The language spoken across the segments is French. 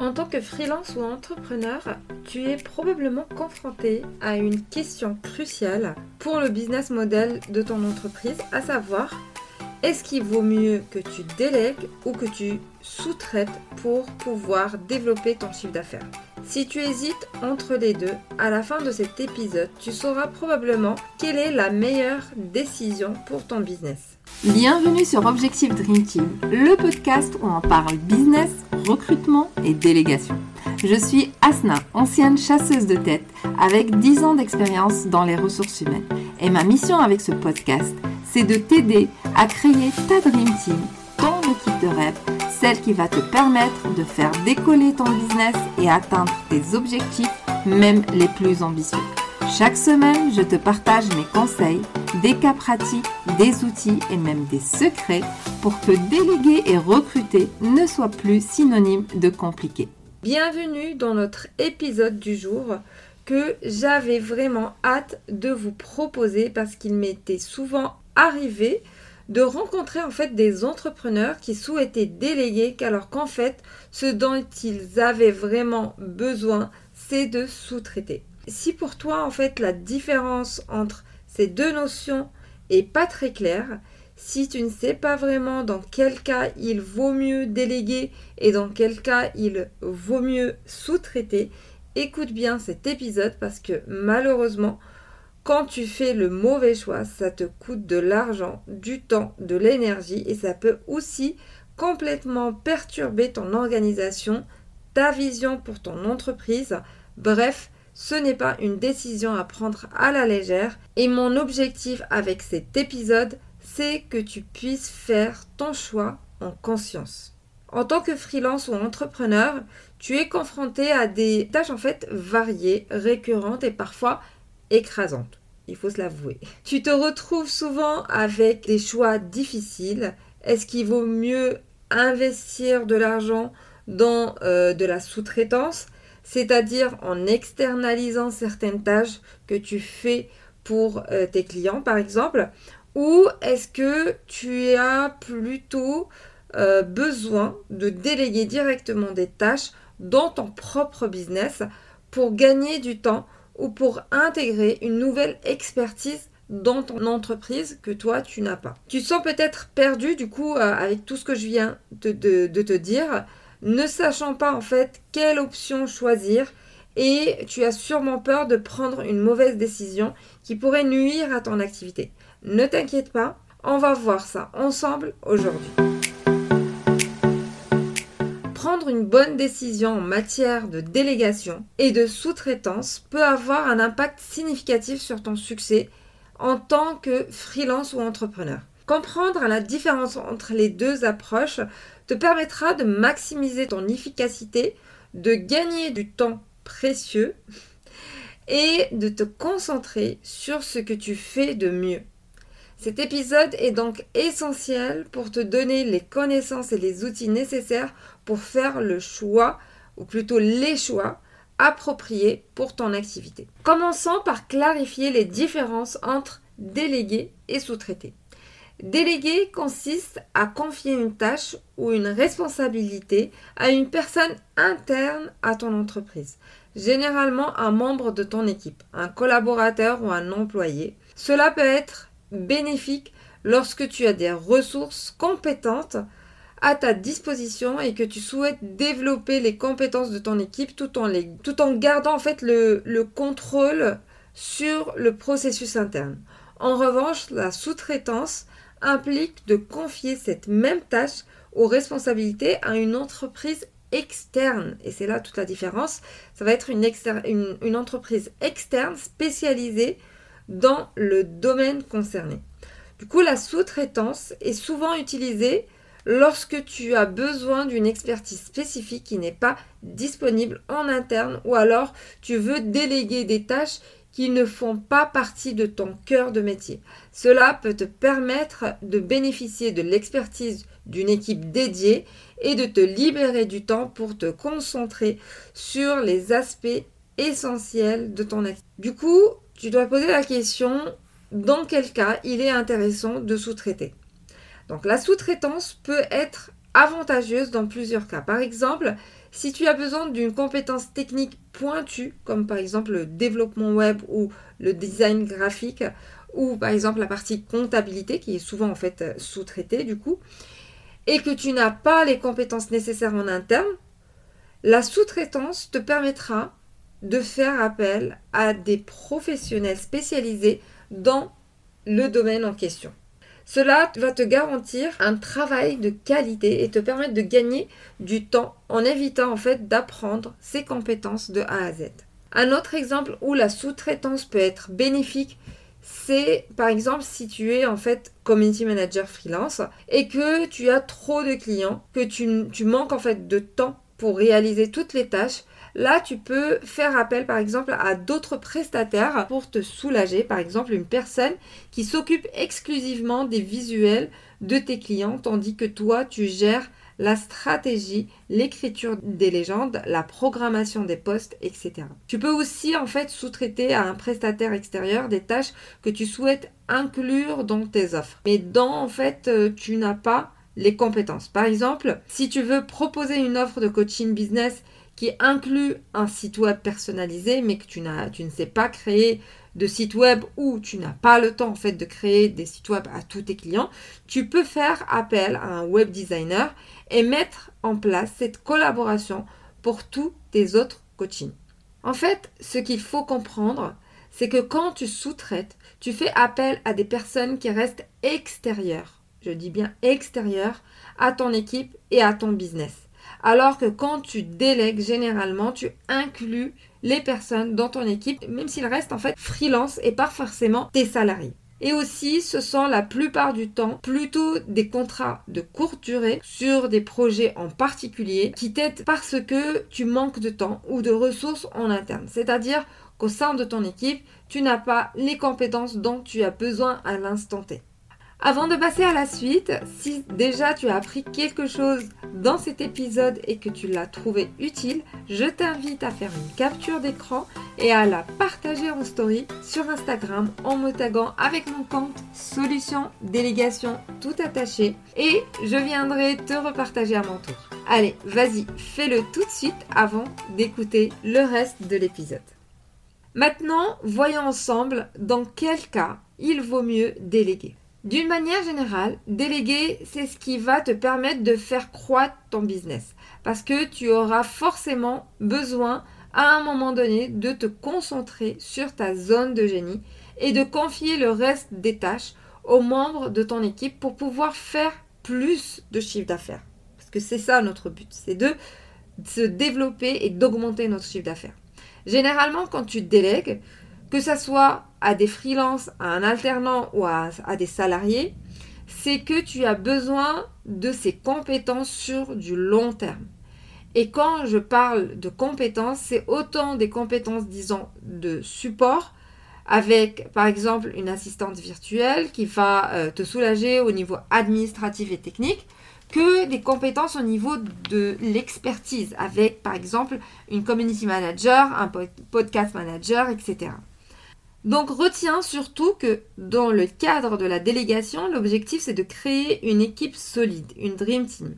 En tant que freelance ou entrepreneur, tu es probablement confronté à une question cruciale pour le business model de ton entreprise, à savoir est-ce qu'il vaut mieux que tu délègues ou que tu sous-traites pour pouvoir développer ton chiffre d'affaires? Si tu hésites entre les deux, à la fin de cet épisode, tu sauras probablement quelle est la meilleure décision pour ton business. Bienvenue sur Objectif Dream Team, le podcast où on parle business, recrutement et délégation. Je suis Asna, ancienne chasseuse de tête avec 10 ans d'expérience dans les ressources humaines. Et ma mission avec ce podcast, c'est de t'aider à créer ta Dream Team, ton équipe de rêve, celle qui va te permettre de faire décoller ton business et atteindre tes objectifs, même les plus ambitieux. Chaque semaine, je te partage mes conseils, des cas pratiques, des outils et même des secrets pour que déléguer et recruter ne soit plus synonyme de compliqué. Bienvenue dans notre épisode du jour que j'avais vraiment hâte de vous proposer parce qu'il m'était souvent arrivé de rencontrer en fait des entrepreneurs qui souhaitaient déléguer alors qu'en fait ce dont ils avaient vraiment besoin c'est de sous-traiter. Si pour toi, en fait, la différence entre ces deux notions est pas très claire, si tu ne sais pas vraiment dans quel cas il vaut mieux déléguer et dans quel cas il vaut mieux sous-traiter, écoute bien cet épisode parce que malheureusement, quand tu fais le mauvais choix, ça te coûte de l'argent, du temps, de l'énergie et ça peut aussi complètement perturber ton organisation, ta vision pour ton entreprise. Bref, ce n'est pas une décision à prendre à la légère et mon objectif avec cet épisode, c'est que tu puisses faire ton choix en conscience. En tant que freelance ou entrepreneur, tu es confronté à des tâches en fait variées, récurrentes et parfois écrasantes. Il faut se l'avouer. Tu te retrouves souvent avec des choix difficiles. Est-ce qu'il vaut mieux investir de l'argent dans euh, de la sous-traitance c'est-à-dire en externalisant certaines tâches que tu fais pour euh, tes clients par exemple, ou est-ce que tu as plutôt euh, besoin de déléguer directement des tâches dans ton propre business pour gagner du temps ou pour intégrer une nouvelle expertise dans ton entreprise que toi tu n'as pas. Tu sens peut-être perdu du coup euh, avec tout ce que je viens de te dire ne sachant pas en fait quelle option choisir et tu as sûrement peur de prendre une mauvaise décision qui pourrait nuire à ton activité. Ne t'inquiète pas, on va voir ça ensemble aujourd'hui. Une bonne décision en matière de délégation et de sous-traitance peut avoir un impact significatif sur ton succès en tant que freelance ou entrepreneur. Comprendre la différence entre les deux approches te permettra de maximiser ton efficacité, de gagner du temps précieux et de te concentrer sur ce que tu fais de mieux. Cet épisode est donc essentiel pour te donner les connaissances et les outils nécessaires pour faire le choix, ou plutôt les choix, appropriés pour ton activité. Commençons par clarifier les différences entre délégué et sous-traité. Déléguer consiste à confier une tâche ou une responsabilité à une personne interne à ton entreprise, généralement un membre de ton équipe, un collaborateur ou un employé. Cela peut être bénéfique lorsque tu as des ressources compétentes à ta disposition et que tu souhaites développer les compétences de ton équipe tout en, tout en gardant en fait le, le contrôle sur le processus interne. En revanche, la sous-traitance implique de confier cette même tâche aux responsabilités à une entreprise externe. Et c'est là toute la différence. Ça va être une, une, entreprise externe spécialisée dans le domaine concerné. Du coup, la sous-traitance est souvent utilisée lorsque tu as besoin d'une expertise spécifique qui n'est pas disponible en interne ou alors tu veux déléguer des tâches qui ne font pas partie de ton cœur de métier. Cela peut te permettre de bénéficier de l'expertise d'une équipe dédiée et de te libérer du temps pour te concentrer sur les aspects essentiels de ton activité. Du coup, tu dois poser la question dans quel cas il est intéressant de sous-traiter? Donc la sous-traitance peut être avantageuse dans plusieurs cas. Par exemple, Si tu as besoin d'une compétence technique pointue, comme par exemple le développement web ou le design graphique, ou par exemple la partie comptabilité qui est souvent en fait sous-traitée du coup, et que tu n'as pas les compétences nécessaires en interne, la sous-traitance te permettra de faire appel à des professionnels spécialisés dans le domaine en question. Cela va te garantir un travail de qualité et te permettre de gagner du temps en évitant en fait d'apprendre ces compétences de A à Z. Un autre exemple où la sous-traitance peut être bénéfique, c'est par exemple si tu es en fait community manager freelance et que tu as trop de clients, que tu, tu manques en fait de temps pour réaliser toutes les tâches, Là, tu peux faire appel par exemple à d'autres prestataires pour te soulager. Par exemple, une personne qui s'occupe exclusivement des visuels de tes clients, tandis que toi, tu gères la stratégie, l'écriture des légendes, la programmation des postes, etc. Tu peux aussi en fait sous-traiter à un prestataire extérieur des tâches que tu souhaites inclure dans tes offres, mais dont en fait euh, tu n'as pas les compétences. Par exemple, si tu veux proposer une offre de coaching business qui inclut un site web personnalisé, mais que tu, tu ne sais pas créer de site web ou tu n'as pas le temps de créer des sites web à tous tes clients, tu peux faire appel à un web designer et mettre en place cette collaboration pour tous tes autres coachings. En fait, ce qu'il faut comprendre, c'est que quand tu sous-traites, tu fais appel à des personnes qui restent extérieures, je dis bien extérieures, à ton équipe et à ton business. Alors que quand tu délègues, généralement, tu inclus les personnes dans ton équipe, même s'ils restent en fait freelance et pas forcément tes salariés. Et aussi, ce sont la plupart du temps plutôt des contrats de courte durée sur des projets en particulier qui t'aident parce que tu manques de temps ou de ressources en interne. C'est-à-dire qu'au sein de ton équipe, tu n'as pas les compétences dont tu as besoin à l'instant T. Avant de passer à la suite, si déjà tu as appris quelque chose dans cet épisode et que tu l'as trouvé utile, je t'invite à faire une capture d'écran et à la partager en story sur Instagram en me taguant avec mon compte Solution Délégation tout attaché et je viendrai te repartager à mon tour. Allez, vas-y, fais-le tout de suite avant d'écouter le reste de l'épisode. Maintenant, voyons ensemble dans quel cas il vaut mieux déléguer. D'une manière générale, déléguer, c'est ce qui va te permettre de faire croître ton business. Parce que tu auras forcément besoin à un moment donné de te concentrer sur ta zone de génie et de confier le reste des tâches aux membres de ton équipe pour pouvoir faire plus de chiffre d'affaires. Parce que c'est ça notre but, c'est de se développer et d'augmenter notre chiffre d'affaires. Généralement, quand tu délègues, que ce soit à des freelances, à un alternant ou à, des salariés, c'est que tu as besoin de ces compétences sur du long terme. Et quand je parle de compétences, c'est autant des compétences, disons, de support, avec par exemple une assistante virtuelle qui va euh, te soulager au niveau administratif et technique, que des compétences au niveau de l'expertise, avec par exemple une community manager, un podcast manager, etc. Donc retiens surtout que dans le cadre de la délégation, l'objectif c'est de créer une équipe solide, une Dream Team.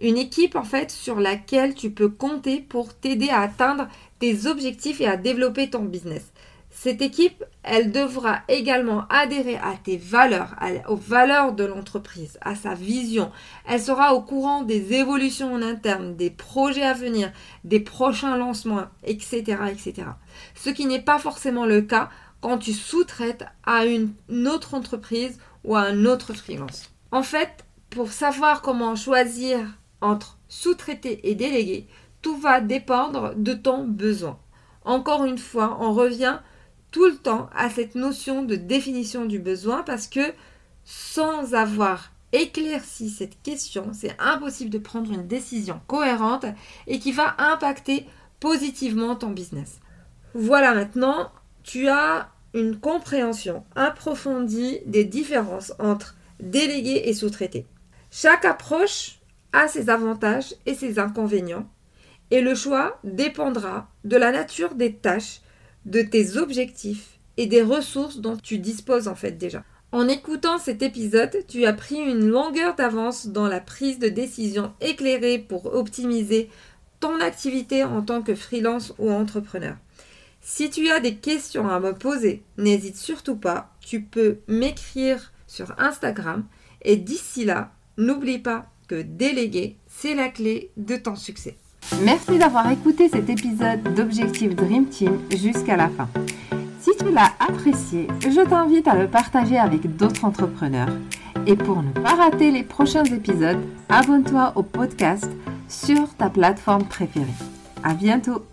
Une équipe en fait sur laquelle tu peux compter pour t'aider à atteindre tes objectifs et à développer ton business. Cette équipe, elle devra également adhérer à tes valeurs, aux valeurs de l'entreprise, à sa vision. Elle sera au courant des évolutions en interne, des projets à venir, des prochains lancements, etc. etc. Ce qui n'est pas forcément le cas quand tu sous-traites à une autre entreprise ou à un autre freelance. En fait, pour savoir comment choisir entre sous-traiter et déléguer, tout va dépendre de ton besoin. Encore une fois, on revient tout le temps à cette notion de définition du besoin parce que sans avoir éclairci cette question, c'est impossible de prendre une décision cohérente et qui va impacter positivement ton business. Voilà maintenant, tu as une compréhension approfondie des différences entre délégué et sous-traité. Chaque approche a ses avantages et ses inconvénients, et le choix dépendra de la nature des tâches, de tes objectifs et des ressources dont tu disposes en fait déjà. En écoutant cet épisode, tu as pris une longueur d'avance dans la prise de décision éclairée pour optimiser ton activité en tant que freelance ou entrepreneur. Si tu as des questions à me poser, n'hésite surtout pas, tu peux m'écrire sur Instagram et d'ici là, n'oublie pas que déléguer, c'est la clé de ton succès. Merci d'avoir écouté cet épisode d'Objectif Dream Team jusqu'à la fin. Si tu l'as apprécié, je t'invite à le partager avec d'autres entrepreneurs. Et pour ne pas rater les prochains épisodes, abonne-toi au podcast sur ta plateforme préférée. À bientôt!